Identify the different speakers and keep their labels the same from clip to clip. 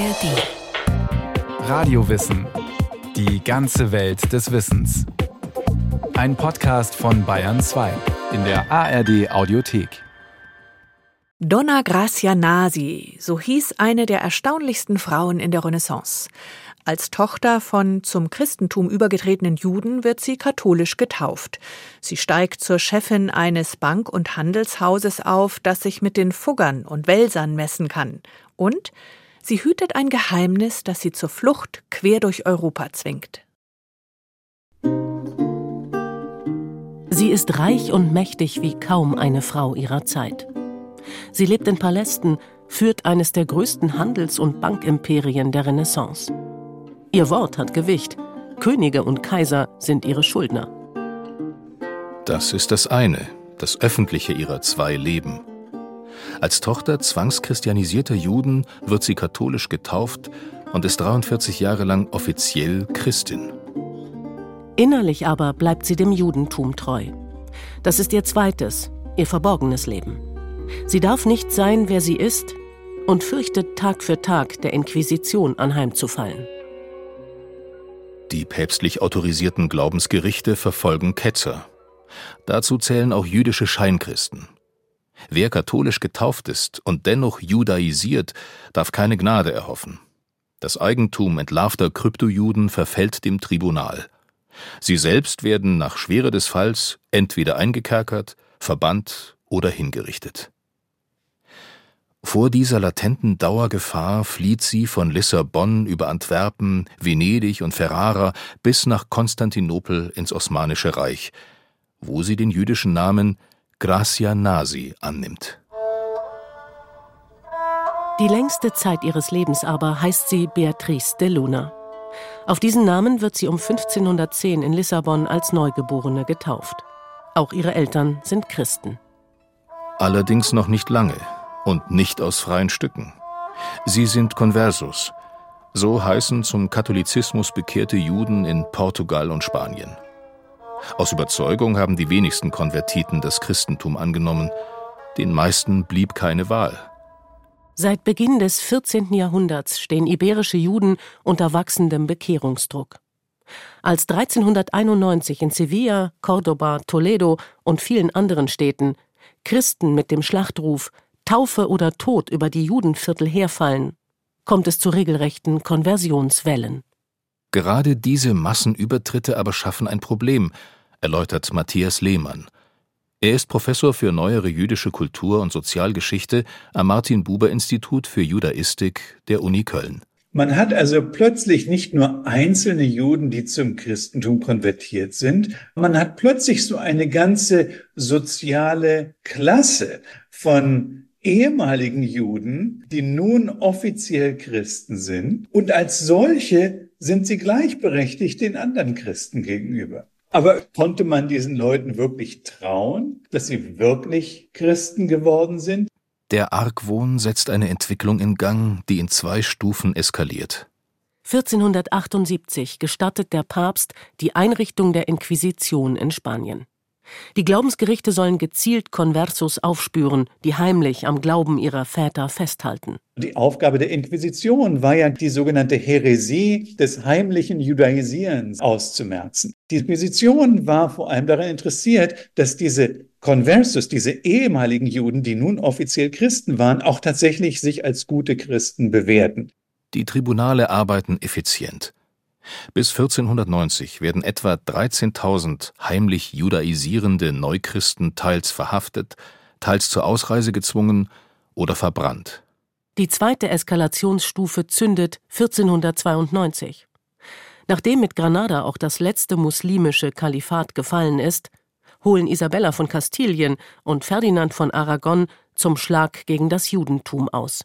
Speaker 1: ARD.
Speaker 2: Radiowissen. Die ganze Welt des Wissens. Ein Podcast von Bayern 2 in der ARD Audiothek.
Speaker 1: Donna Gracia Nasi, so hieß eine der erstaunlichsten Frauen in der Renaissance. Als Tochter von zum Christentum übergetretenen Juden wird sie katholisch getauft. Sie steigt zur Chefin eines Bank- und Handelshauses auf, das sich mit den Fuggern und Welsern messen kann. Und sie hütet ein Geheimnis, das sie zur Flucht quer durch Europa zwingt.
Speaker 3: Sie ist reich und mächtig wie kaum eine Frau ihrer Zeit. Sie lebt in Palästen, führt eines der größten Handels- und Bankimperien der Renaissance. Ihr Wort hat Gewicht. Könige und Kaiser sind ihre Schuldner.
Speaker 4: Das ist das eine, das öffentliche ihrer zwei Leben. Als Tochter zwangschristianisierter Juden wird sie katholisch getauft und ist 43 Jahre lang offiziell Christin.
Speaker 3: Innerlich aber bleibt sie dem Judentum treu. Das ist ihr zweites, ihr verborgenes Leben. Sie darf nicht sein, wer sie ist, und fürchtet Tag für Tag der Inquisition anheimzufallen.
Speaker 4: Die päpstlich autorisierten Glaubensgerichte verfolgen Ketzer. Dazu zählen auch jüdische Scheinkristen. Wer katholisch getauft ist und dennoch judaisiert, darf keine Gnade erhoffen. Das Eigentum entlarvter Kryptojuden verfällt dem Tribunal. Sie selbst werden nach Schwere des Falls entweder eingekerkert, verbannt oder hingerichtet. Vor dieser latenten Dauergefahr flieht sie von Lissabon über Antwerpen, Venedig und Ferrara bis nach Konstantinopel ins Osmanische Reich, wo sie den jüdischen Namen Gracia Nasi annimmt.
Speaker 3: Die längste Zeit ihres Lebens aber heißt sie Beatrice de Luna. Auf diesen Namen wird sie um 1510 in Lissabon als Neugeborene getauft. Auch ihre Eltern sind Christen.
Speaker 4: Allerdings noch nicht lange und nicht aus freien Stücken. Sie sind Conversos, so heißen zum Katholizismus bekehrte Juden in Portugal und Spanien. Aus Überzeugung haben die wenigsten Konvertiten das Christentum angenommen, den meisten blieb keine Wahl.
Speaker 3: Seit Beginn des 14. Jahrhunderts stehen iberische Juden unter wachsendem Bekehrungsdruck. Als 1391 in Sevilla, Cordoba, Toledo und vielen anderen Städten Christen mit dem Schlachtruf Taufe oder Tod über die Judenviertel herfallen, kommt es zu regelrechten Konversionswellen.
Speaker 4: Gerade diese Massenübertritte aber schaffen ein Problem, erläutert Matthias Lehmann. Er ist Professor für neuere jüdische Kultur und Sozialgeschichte am Martin Buber Institut für Judaistik der Uni Köln.
Speaker 5: Man hat also plötzlich nicht nur einzelne Juden, die zum Christentum konvertiert sind, man hat plötzlich so eine ganze soziale Klasse von ehemaligen Juden, die nun offiziell Christen sind. Und als solche sind sie gleichberechtigt den anderen Christen gegenüber. Aber konnte man diesen Leuten wirklich trauen, dass sie wirklich Christen geworden sind?
Speaker 4: Der Argwohn setzt eine Entwicklung in Gang, die in zwei Stufen eskaliert.
Speaker 3: 1478 gestattet der Papst die Einrichtung der Inquisition in Spanien. Die Glaubensgerichte sollen gezielt Conversos aufspüren, die heimlich am Glauben ihrer Väter festhalten.
Speaker 5: Die Aufgabe der Inquisition war ja, die sogenannte Häresie des heimlichen Judaisierens auszumerzen. Die Inquisition war vor allem daran interessiert, dass diese Conversos, diese ehemaligen Juden, die nun offiziell Christen waren, auch tatsächlich sich als gute Christen bewährten.
Speaker 4: Die Tribunale arbeiten effizient. Bis 1490 werden etwa 13.000 heimlich judaisierende Neuchristen teils verhaftet, teils zur Ausreise gezwungen oder verbrannt.
Speaker 3: Die zweite Eskalationsstufe zündet 1492. Nachdem mit Granada auch das letzte muslimische Kalifat gefallen ist, holen Isabella von Kastilien und Ferdinand von Aragon zum Schlag gegen das Judentum aus.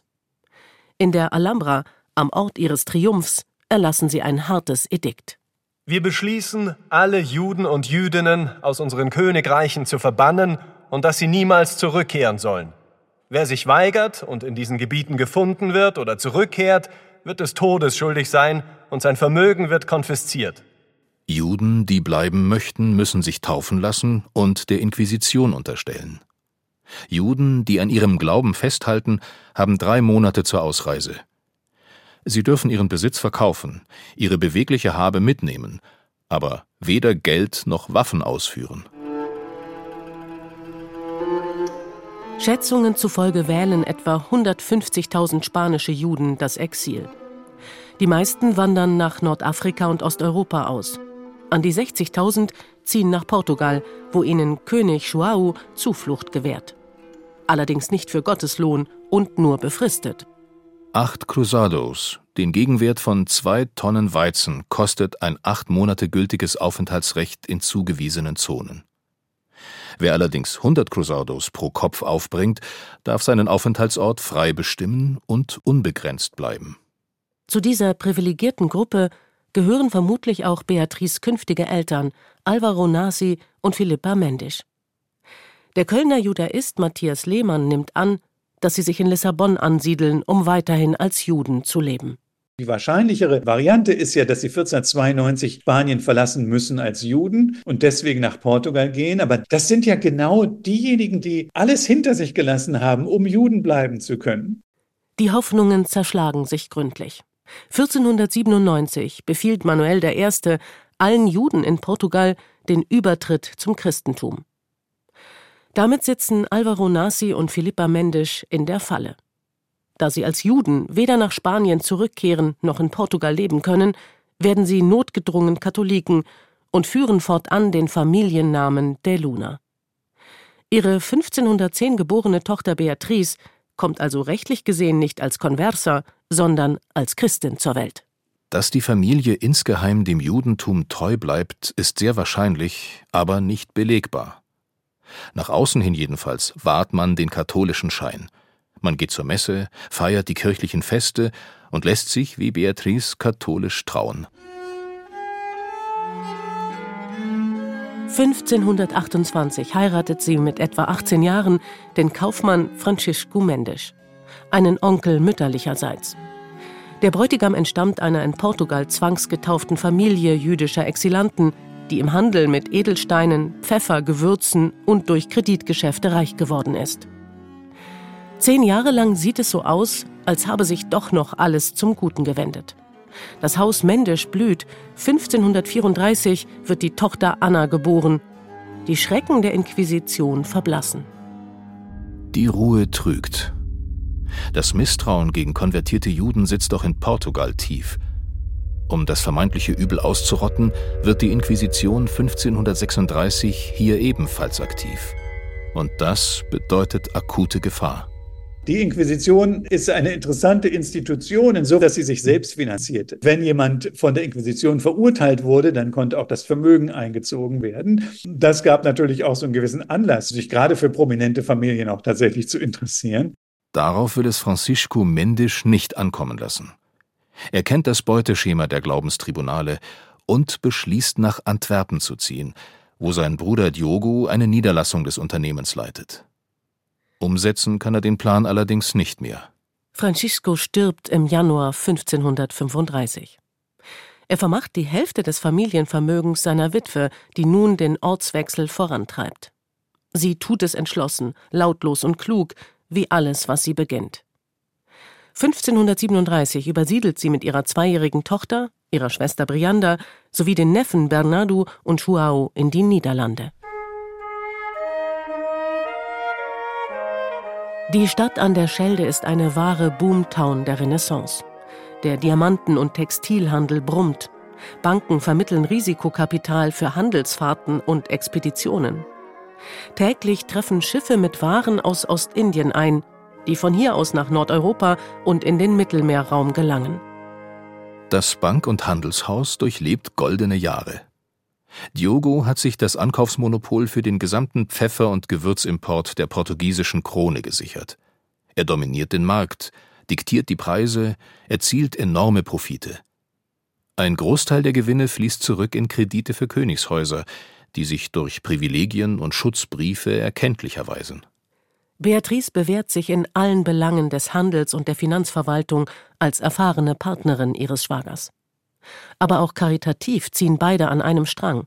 Speaker 3: In der Alhambra, am Ort ihres Triumphs, erlassen sie ein hartes Edikt.
Speaker 6: Wir beschließen, alle Juden und Jüdinnen aus unseren Königreichen zu verbannen und dass sie niemals zurückkehren sollen. Wer sich weigert und in diesen Gebieten gefunden wird oder zurückkehrt, wird des Todes schuldig sein und sein Vermögen wird konfisziert.
Speaker 4: Juden, die bleiben möchten, müssen sich taufen lassen und der Inquisition unterstellen. Juden, die an ihrem Glauben festhalten, haben drei Monate zur Ausreise. Sie dürfen ihren Besitz verkaufen, ihre bewegliche Habe mitnehmen, aber weder Geld noch Waffen ausführen.
Speaker 3: Schätzungen zufolge wählen etwa 150.000 spanische Juden das Exil. Die meisten wandern nach Nordafrika und Osteuropa aus. An die 60.000 ziehen nach Portugal, wo ihnen König Joao Zuflucht gewährt. Allerdings nicht für Gotteslohn und nur befristet.
Speaker 4: Acht Cruzados, den Gegenwert von zwei Tonnen Weizen, kostet ein acht Monate gültiges Aufenthaltsrecht in zugewiesenen Zonen. Wer allerdings 100 Cruzados pro Kopf aufbringt, darf seinen Aufenthaltsort frei bestimmen und unbegrenzt bleiben.
Speaker 3: Zu dieser privilegierten Gruppe gehören vermutlich auch Beatrice künftige Eltern, Alvaro Nasi und Philippa Mendisch. Der Kölner Judaist Matthias Lehmann nimmt an, dass sie sich in Lissabon ansiedeln, um weiterhin als Juden zu leben.
Speaker 5: Die wahrscheinlichere Variante ist ja, dass sie 1492 Spanien verlassen müssen als Juden und deswegen nach Portugal gehen. Aber das sind ja genau diejenigen, die alles hinter sich gelassen haben, um Juden bleiben zu können.
Speaker 3: Die Hoffnungen zerschlagen sich gründlich. 1497 befiehlt Manuel I. allen Juden in Portugal den Übertritt zum Christentum. Damit sitzen Alvaro Nasi und Philippa Mendes in der Falle. Da sie als Juden weder nach Spanien zurückkehren noch in Portugal leben können, werden sie notgedrungen Katholiken und führen fortan den Familiennamen de Luna. Ihre 1510 geborene Tochter Beatrice kommt also rechtlich gesehen nicht als Konversa, sondern als Christin zur Welt.
Speaker 4: Dass die Familie insgeheim dem Judentum treu bleibt, ist sehr wahrscheinlich, aber nicht belegbar. Nach außen hin jedenfalls wahrt man den katholischen Schein. Man geht zur Messe, feiert die kirchlichen Feste und lässt sich wie Beatrice katholisch trauen.
Speaker 3: 1528 heiratet sie mit etwa 18 Jahren den Kaufmann Francisco Mendes, einen Onkel mütterlicherseits. Der Bräutigam entstammt einer in Portugal zwangsgetauften Familie jüdischer Exilanten, die im Handel mit Edelsteinen, Pfeffer, Gewürzen und durch Kreditgeschäfte reich geworden ist. Zehn Jahre lang sieht es so aus, als habe sich doch noch alles zum Guten gewendet. Das Haus Mendes blüht. 1534 wird die Tochter Anna geboren. Die Schrecken der Inquisition verblassen.
Speaker 4: Die Ruhe trügt. Das Misstrauen gegen konvertierte Juden sitzt doch in Portugal tief. Um das vermeintliche Übel auszurotten, wird die Inquisition 1536 hier ebenfalls aktiv. Und das bedeutet akute Gefahr.
Speaker 5: Die Inquisition ist eine interessante Institution, insofern, dass sie sich selbst finanziert. Wenn jemand von der Inquisition verurteilt wurde, dann konnte auch das Vermögen eingezogen werden. Das gab natürlich auch so einen gewissen Anlass, sich gerade für prominente Familien auch tatsächlich zu interessieren.
Speaker 4: Darauf will es Francisco Mendisch nicht ankommen lassen. Er kennt das Beuteschema der Glaubenstribunale und beschließt, nach Antwerpen zu ziehen, wo sein Bruder Diogo eine Niederlassung des Unternehmens leitet. Umsetzen kann er den Plan allerdings nicht mehr.
Speaker 3: Francisco stirbt im Januar 1535. Er vermacht die Hälfte des Familienvermögens seiner Witwe, die nun den Ortswechsel vorantreibt. Sie tut es entschlossen, lautlos und klug, wie alles, was sie beginnt. 1537 übersiedelt sie mit ihrer zweijährigen Tochter, ihrer Schwester Brianda sowie den Neffen Bernardo und Joao in die Niederlande. Die Stadt an der Schelde ist eine wahre Boomtown der Renaissance. Der Diamanten- und Textilhandel brummt. Banken vermitteln Risikokapital für Handelsfahrten und Expeditionen. Täglich treffen Schiffe mit Waren aus Ostindien ein, die von hier aus nach Nordeuropa und in den Mittelmeerraum gelangen.
Speaker 4: Das Bank- und Handelshaus durchlebt goldene Jahre. Diogo hat sich das Ankaufsmonopol für den gesamten Pfeffer- und Gewürzimport der portugiesischen Krone gesichert. Er dominiert den Markt, diktiert die Preise, erzielt enorme Profite. Ein Großteil der Gewinne fließt zurück in Kredite für Königshäuser, die sich durch Privilegien und Schutzbriefe erkenntlich erweisen.
Speaker 3: Beatrice bewährt sich in allen Belangen des Handels und der Finanzverwaltung als erfahrene Partnerin ihres Schwagers aber auch karitativ ziehen beide an einem Strang.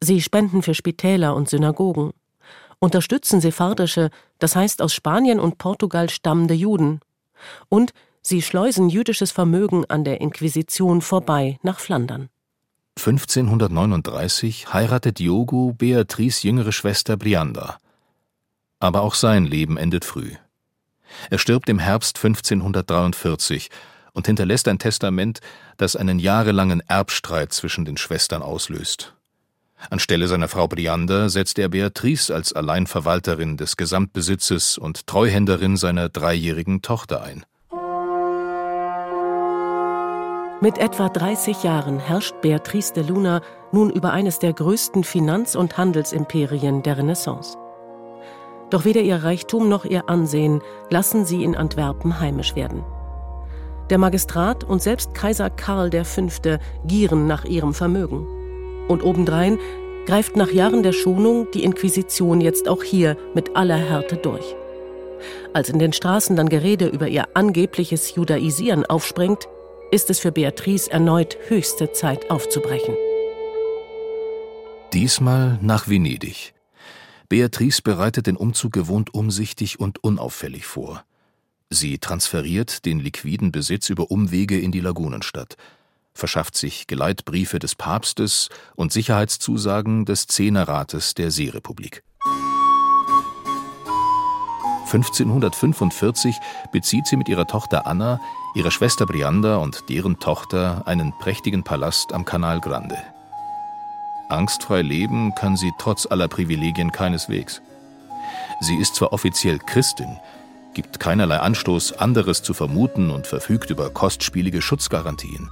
Speaker 3: Sie spenden für Spitäler und Synagogen, unterstützen sephardische, das heißt aus Spanien und Portugal stammende Juden, und Sie schleusen jüdisches Vermögen an der Inquisition vorbei nach Flandern.
Speaker 4: 1539 heiratet Diogo Beatrice jüngere Schwester Brianda. Aber auch sein Leben endet früh. Er stirbt im Herbst 1543 und hinterlässt ein Testament, das einen jahrelangen Erbstreit zwischen den Schwestern auslöst. Anstelle seiner Frau Brianda setzt er Beatrice als Alleinverwalterin des Gesamtbesitzes und Treuhänderin seiner dreijährigen Tochter ein.
Speaker 3: Mit etwa 30 Jahren herrscht Beatrice de Luna nun über eines der größten Finanz- und Handelsimperien der Renaissance. Doch weder ihr Reichtum noch ihr Ansehen lassen sie in Antwerpen heimisch werden. Der Magistrat und selbst Kaiser Karl V. gieren nach ihrem Vermögen. Und obendrein greift nach Jahren der Schonung die Inquisition jetzt auch hier mit aller Härte durch. Als in den Straßen dann Gerede über ihr angebliches Judaisieren aufspringt, ist es für Beatrice erneut höchste Zeit aufzubrechen.
Speaker 4: Diesmal nach Venedig. Beatrice bereitet den Umzug gewohnt umsichtig und unauffällig vor. Sie transferiert den liquiden Besitz über Umwege in die Lagunenstadt, verschafft sich Geleitbriefe des Papstes und Sicherheitszusagen des Zehnerrates der Seerepublik. 1545 bezieht sie mit ihrer Tochter Anna, ihrer Schwester Brianda und deren Tochter einen prächtigen Palast am Canal Grande. Angstfrei leben kann sie trotz aller Privilegien keineswegs. Sie ist zwar offiziell Christin, gibt keinerlei Anstoß, anderes zu vermuten und verfügt über kostspielige Schutzgarantien.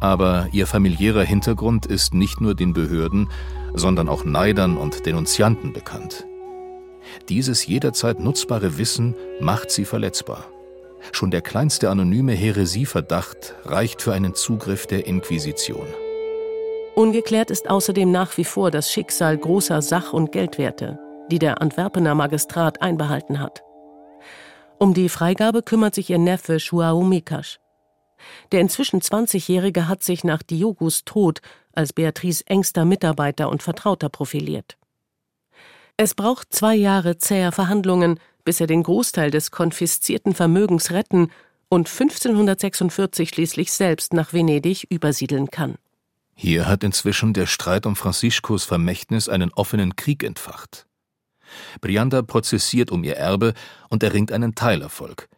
Speaker 4: Aber ihr familiärer Hintergrund ist nicht nur den Behörden, sondern auch Neidern und Denunzianten bekannt. Dieses jederzeit nutzbare Wissen macht sie verletzbar. Schon der kleinste anonyme Häresieverdacht reicht für einen Zugriff der Inquisition.
Speaker 3: Ungeklärt ist außerdem nach wie vor das Schicksal großer Sach- und Geldwerte, die der Antwerpener Magistrat einbehalten hat. Um die Freigabe kümmert sich ihr Neffe Shuao Mikash. Der inzwischen 20-Jährige hat sich nach Diogus Tod als Beatrice engster Mitarbeiter und Vertrauter profiliert. Es braucht zwei Jahre zäher Verhandlungen, bis er den Großteil des konfiszierten Vermögens retten und 1546 schließlich selbst nach Venedig übersiedeln kann.
Speaker 4: Hier hat inzwischen der Streit um Franziskos Vermächtnis einen offenen Krieg entfacht. Brianda prozessiert um ihr Erbe und erringt einen Teilerfolg.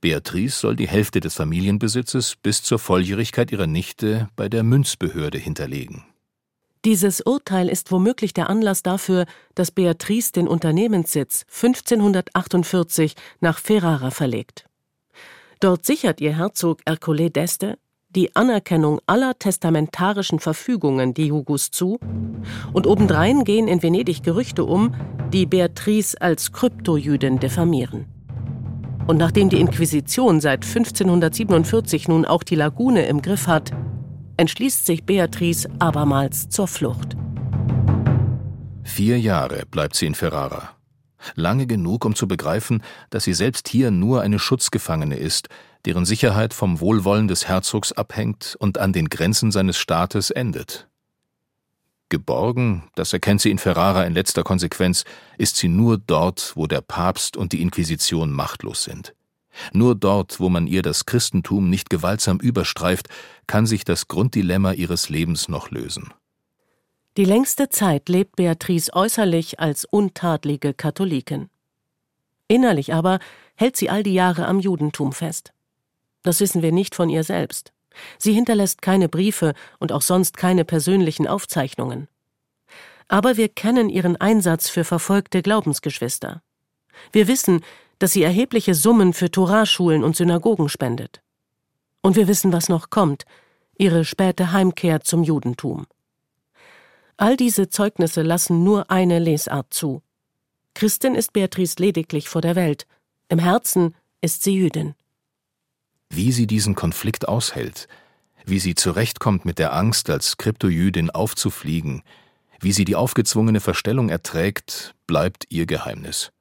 Speaker 4: Beatrice soll die Hälfte des Familienbesitzes bis zur Volljährigkeit ihrer Nichte bei der Münzbehörde hinterlegen.
Speaker 3: Dieses Urteil ist womöglich der Anlass dafür, dass Beatrice den Unternehmenssitz 1548 nach Ferrara verlegt. Dort sichert ihr Herzog Ercole d'Este die Anerkennung aller testamentarischen Verfügungen Diogus zu, und obendrein gehen in Venedig Gerüchte um, die Beatrice als Kryptojüdin diffamieren. Und nachdem die Inquisition seit 1547 nun auch die Lagune im Griff hat, entschließt sich Beatrice abermals zur Flucht.
Speaker 4: Vier Jahre bleibt sie in Ferrara. Lange genug, um zu begreifen, dass sie selbst hier nur eine Schutzgefangene ist, deren Sicherheit vom Wohlwollen des Herzogs abhängt und an den Grenzen seines Staates endet. Geborgen, das erkennt sie in Ferrara in letzter Konsequenz, ist sie nur dort, wo der Papst und die Inquisition machtlos sind. Nur dort, wo man ihr das Christentum nicht gewaltsam überstreift, kann sich das Grunddilemma ihres Lebens noch lösen.
Speaker 3: Die längste Zeit lebt Beatrice äußerlich als untadlige Katholikin. Innerlich aber hält sie all die Jahre am Judentum fest. Das wissen wir nicht von ihr selbst. Sie hinterlässt keine Briefe und auch sonst keine persönlichen Aufzeichnungen. Aber wir kennen ihren Einsatz für verfolgte Glaubensgeschwister. Wir wissen, dass sie erhebliche Summen für Torarschulen und Synagogen spendet. Und wir wissen, was noch kommt, ihre späte Heimkehr zum Judentum. All diese Zeugnisse lassen nur eine Lesart zu. Christin ist Beatrice lediglich vor der Welt, im Herzen ist sie Jüdin.
Speaker 4: Wie sie diesen Konflikt aushält, wie sie zurechtkommt mit der Angst, als Kryptojüdin aufzufliegen, wie sie die aufgezwungene Verstellung erträgt, bleibt ihr Geheimnis.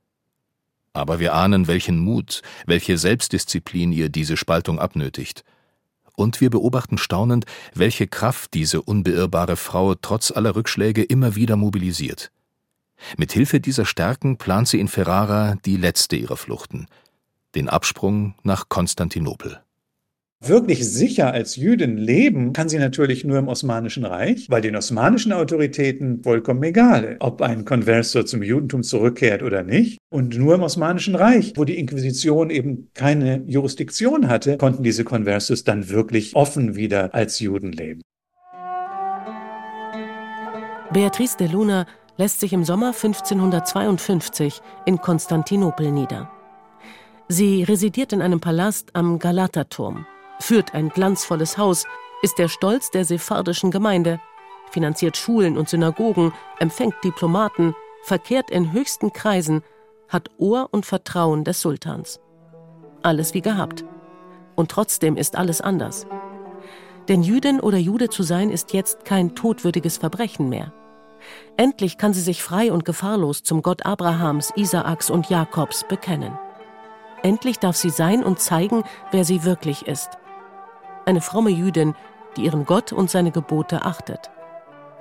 Speaker 4: Aber wir ahnen, welchen Mut, welche Selbstdisziplin ihr diese Spaltung abnötigt. Und wir beobachten staunend, welche Kraft diese unbeirrbare Frau trotz aller Rückschläge immer wieder mobilisiert. Mit Hilfe dieser Stärken plant sie in Ferrara die letzte ihrer Fluchten, den Absprung nach Konstantinopel.
Speaker 5: Wirklich sicher als Jüdin leben kann sie natürlich nur im Osmanischen Reich, weil den osmanischen Autoritäten vollkommen egal, ob ein Konversor zum Judentum zurückkehrt oder nicht. Und nur im Osmanischen Reich, wo die Inquisition eben keine Jurisdiktion hatte, konnten diese Konversos dann wirklich offen wieder als Juden leben.
Speaker 3: Beatrice de Luna lässt sich im Sommer 1552 in Konstantinopel nieder. Sie residiert in einem Palast am Galaterturm führt ein glanzvolles Haus, ist der Stolz der sephardischen Gemeinde, finanziert Schulen und Synagogen, empfängt Diplomaten, verkehrt in höchsten Kreisen, hat Ohr und Vertrauen des Sultans. Alles wie gehabt. Und trotzdem ist alles anders. Denn Jüdin oder Jude zu sein ist jetzt kein todwürdiges Verbrechen mehr. Endlich kann sie sich frei und gefahrlos zum Gott Abrahams, Isaaks und Jakobs bekennen. Endlich darf sie sein und zeigen, wer sie wirklich ist eine fromme Jüdin, die ihren Gott und seine Gebote achtet.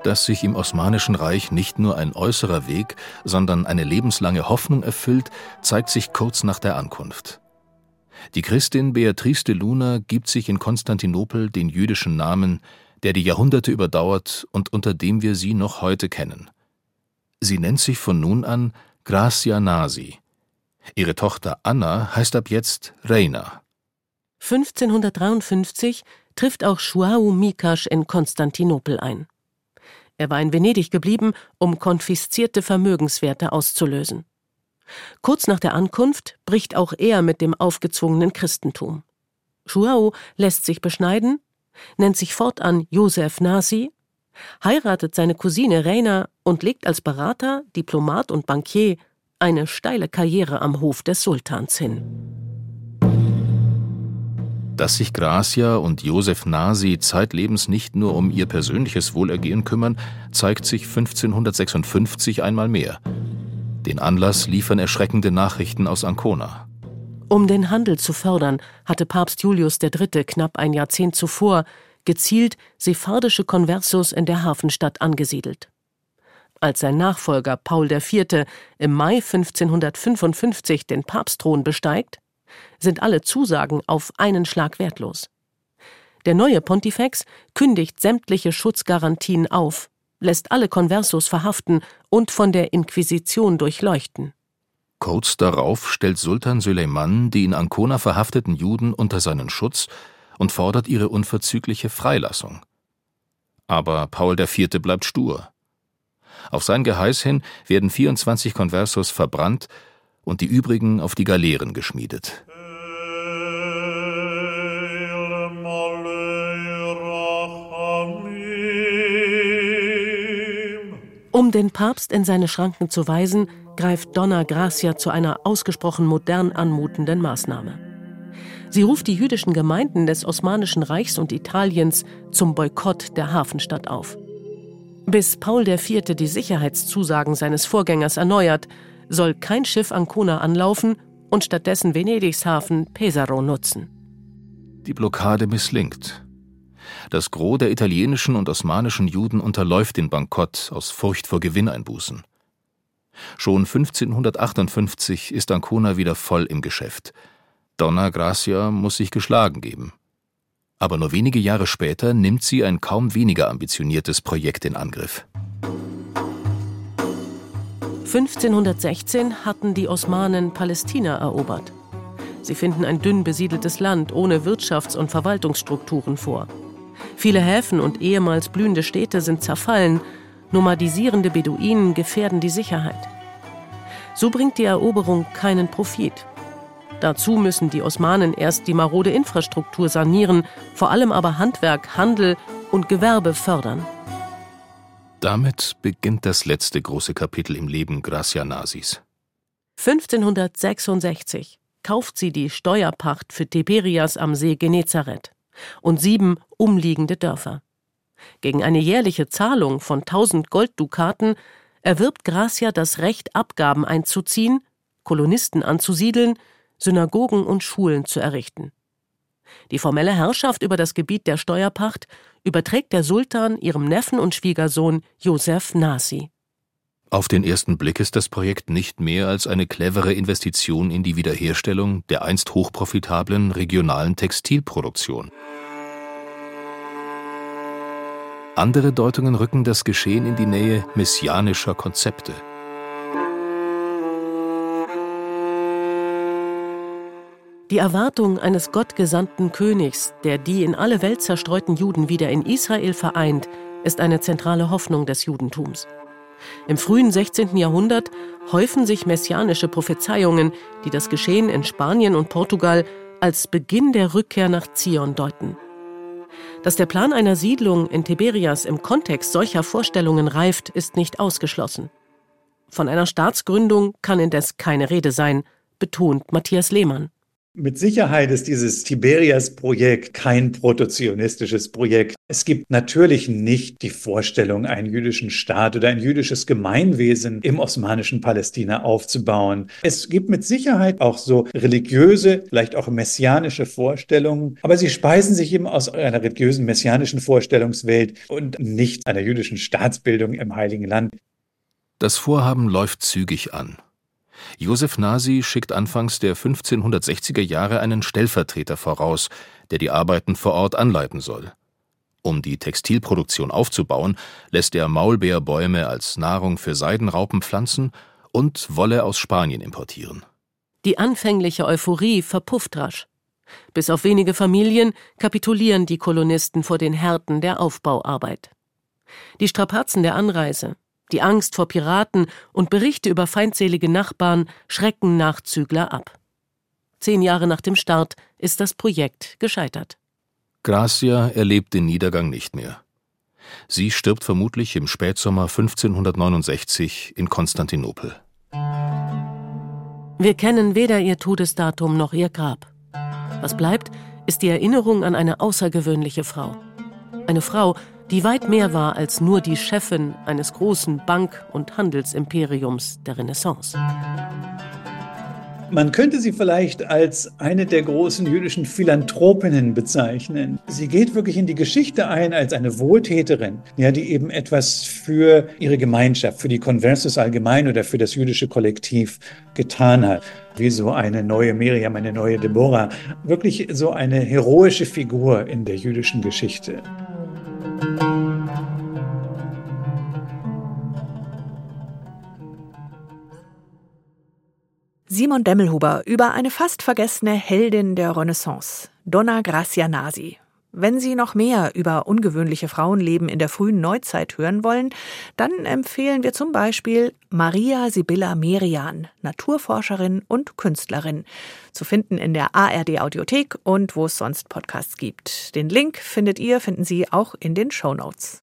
Speaker 4: Dass sich im Osmanischen Reich nicht nur ein äußerer Weg, sondern eine lebenslange Hoffnung erfüllt, zeigt sich kurz nach der Ankunft. Die Christin Beatrice de Luna gibt sich in Konstantinopel den jüdischen Namen, der die Jahrhunderte überdauert und unter dem wir sie noch heute kennen. Sie nennt sich von nun an Gracia Nasi. Ihre Tochter Anna heißt ab jetzt Reina.
Speaker 3: 1553 trifft auch Joao Mikasch in Konstantinopel ein. Er war in Venedig geblieben, um konfiszierte Vermögenswerte auszulösen. Kurz nach der Ankunft bricht auch er mit dem aufgezwungenen Christentum. Joao lässt sich beschneiden, nennt sich fortan Josef Nasi, heiratet seine Cousine Reina und legt als Berater, Diplomat und Bankier eine steile Karriere am Hof des Sultans hin.
Speaker 4: Dass sich Gracia und Josef Nasi zeitlebens nicht nur um ihr persönliches Wohlergehen kümmern, zeigt sich 1556 einmal mehr. Den Anlass liefern erschreckende Nachrichten aus Ancona.
Speaker 3: Um den Handel zu fördern, hatte Papst Julius III. knapp ein Jahrzehnt zuvor gezielt sephardische Konversos in der Hafenstadt angesiedelt. Als sein Nachfolger Paul IV. im Mai 1555 den Papstthron besteigt, sind alle Zusagen auf einen Schlag wertlos. Der neue Pontifex kündigt sämtliche Schutzgarantien auf, lässt alle Konversos verhaften und von der Inquisition durchleuchten.
Speaker 4: Kurz darauf stellt Sultan Süleyman die in Ancona verhafteten Juden unter seinen Schutz und fordert ihre unverzügliche Freilassung. Aber Paul IV. bleibt stur. Auf sein Geheiß hin werden 24 Konversos verbrannt und die übrigen auf die Galeeren geschmiedet.
Speaker 3: Um den Papst in seine Schranken zu weisen, greift Donna Gracia zu einer ausgesprochen modern anmutenden Maßnahme. Sie ruft die jüdischen Gemeinden des Osmanischen Reichs und Italiens zum Boykott der Hafenstadt auf. Bis Paul IV. die Sicherheitszusagen seines Vorgängers erneuert, soll kein Schiff Ancona anlaufen und stattdessen Venedigs Hafen Pesaro nutzen.
Speaker 4: Die Blockade misslingt. Das Gros der italienischen und osmanischen Juden unterläuft den Bankrott aus Furcht vor Gewinneinbußen. Schon 1558 ist Ancona wieder voll im Geschäft. Donna Gracia muss sich geschlagen geben. Aber nur wenige Jahre später nimmt sie ein kaum weniger ambitioniertes Projekt in Angriff.
Speaker 3: 1516 hatten die Osmanen Palästina erobert. Sie finden ein dünn besiedeltes Land ohne Wirtschafts- und Verwaltungsstrukturen vor. Viele Häfen und ehemals blühende Städte sind zerfallen, nomadisierende Beduinen gefährden die Sicherheit. So bringt die Eroberung keinen Profit. Dazu müssen die Osmanen erst die marode Infrastruktur sanieren, vor allem aber Handwerk, Handel und Gewerbe fördern.
Speaker 4: Damit beginnt das letzte große Kapitel im Leben Gracia Nasis.
Speaker 3: 1566 kauft sie die Steuerpacht für Tiberias am See Genezareth und sieben umliegende Dörfer. Gegen eine jährliche Zahlung von 1000 Golddukaten erwirbt Gracia das Recht, Abgaben einzuziehen, Kolonisten anzusiedeln, Synagogen und Schulen zu errichten. Die formelle Herrschaft über das Gebiet der Steuerpacht überträgt der Sultan ihrem Neffen und Schwiegersohn Josef Nasi.
Speaker 4: Auf den ersten Blick ist das Projekt nicht mehr als eine clevere Investition in die Wiederherstellung der einst hochprofitablen regionalen Textilproduktion. Andere Deutungen rücken das Geschehen in die Nähe messianischer Konzepte.
Speaker 3: Die Erwartung eines gottgesandten Königs, der die in alle Welt zerstreuten Juden wieder in Israel vereint, ist eine zentrale Hoffnung des Judentums. Im frühen 16. Jahrhundert häufen sich messianische Prophezeiungen, die das Geschehen in Spanien und Portugal als Beginn der Rückkehr nach Zion deuten. Dass der Plan einer Siedlung in Tiberias im Kontext solcher Vorstellungen reift, ist nicht ausgeschlossen. Von einer Staatsgründung kann indes keine Rede sein, betont Matthias Lehmann.
Speaker 5: Mit Sicherheit ist dieses Tiberias-Projekt kein protozionistisches Projekt. Es gibt natürlich nicht die Vorstellung, einen jüdischen Staat oder ein jüdisches Gemeinwesen im osmanischen Palästina aufzubauen. Es gibt mit Sicherheit auch so religiöse, vielleicht auch messianische Vorstellungen, aber sie speisen sich eben aus einer religiösen, messianischen Vorstellungswelt und nicht einer jüdischen Staatsbildung im Heiligen Land.
Speaker 4: Das Vorhaben läuft zügig an. Josef Nasi schickt anfangs der 1560er Jahre einen Stellvertreter voraus, der die Arbeiten vor Ort anleiten soll. Um die Textilproduktion aufzubauen, lässt er Maulbeerbäume als Nahrung für Seidenraupen pflanzen und Wolle aus Spanien importieren.
Speaker 3: Die anfängliche Euphorie verpufft rasch. Bis auf wenige Familien kapitulieren die Kolonisten vor den Härten der Aufbauarbeit. Die Strapazen der Anreise, die Angst vor Piraten und Berichte über feindselige Nachbarn schrecken Nachzügler ab. Zehn Jahre nach dem Start ist das Projekt gescheitert.
Speaker 4: Gracia erlebt den Niedergang nicht mehr. Sie stirbt vermutlich im Spätsommer 1569 in Konstantinopel.
Speaker 3: Wir kennen weder ihr Todesdatum noch ihr Grab. Was bleibt, ist die Erinnerung an eine außergewöhnliche Frau. Eine Frau, die weit mehr war als nur die Chefin eines großen Bank- und Handelsimperiums der Renaissance.
Speaker 5: Man könnte sie vielleicht als eine der großen jüdischen Philanthropinnen bezeichnen. Sie geht wirklich in die Geschichte ein als eine Wohltäterin, ja, die eben etwas für ihre Gemeinschaft, für die Conversus allgemein oder für das jüdische Kollektiv getan hat. Wie so eine neue Miriam, eine neue Deborah. Wirklich so eine heroische Figur in der jüdischen Geschichte.
Speaker 1: Simon Demmelhuber über eine fast vergessene Heldin der Renaissance, Donna Gracia Nasi. Wenn Sie noch mehr über ungewöhnliche Frauenleben in der frühen Neuzeit hören wollen, dann empfehlen wir zum Beispiel Maria Sibylla Merian, Naturforscherin und Künstlerin, zu finden in der ARD Audiothek und wo es sonst Podcasts gibt. Den Link findet ihr, finden Sie auch in den Show Notes.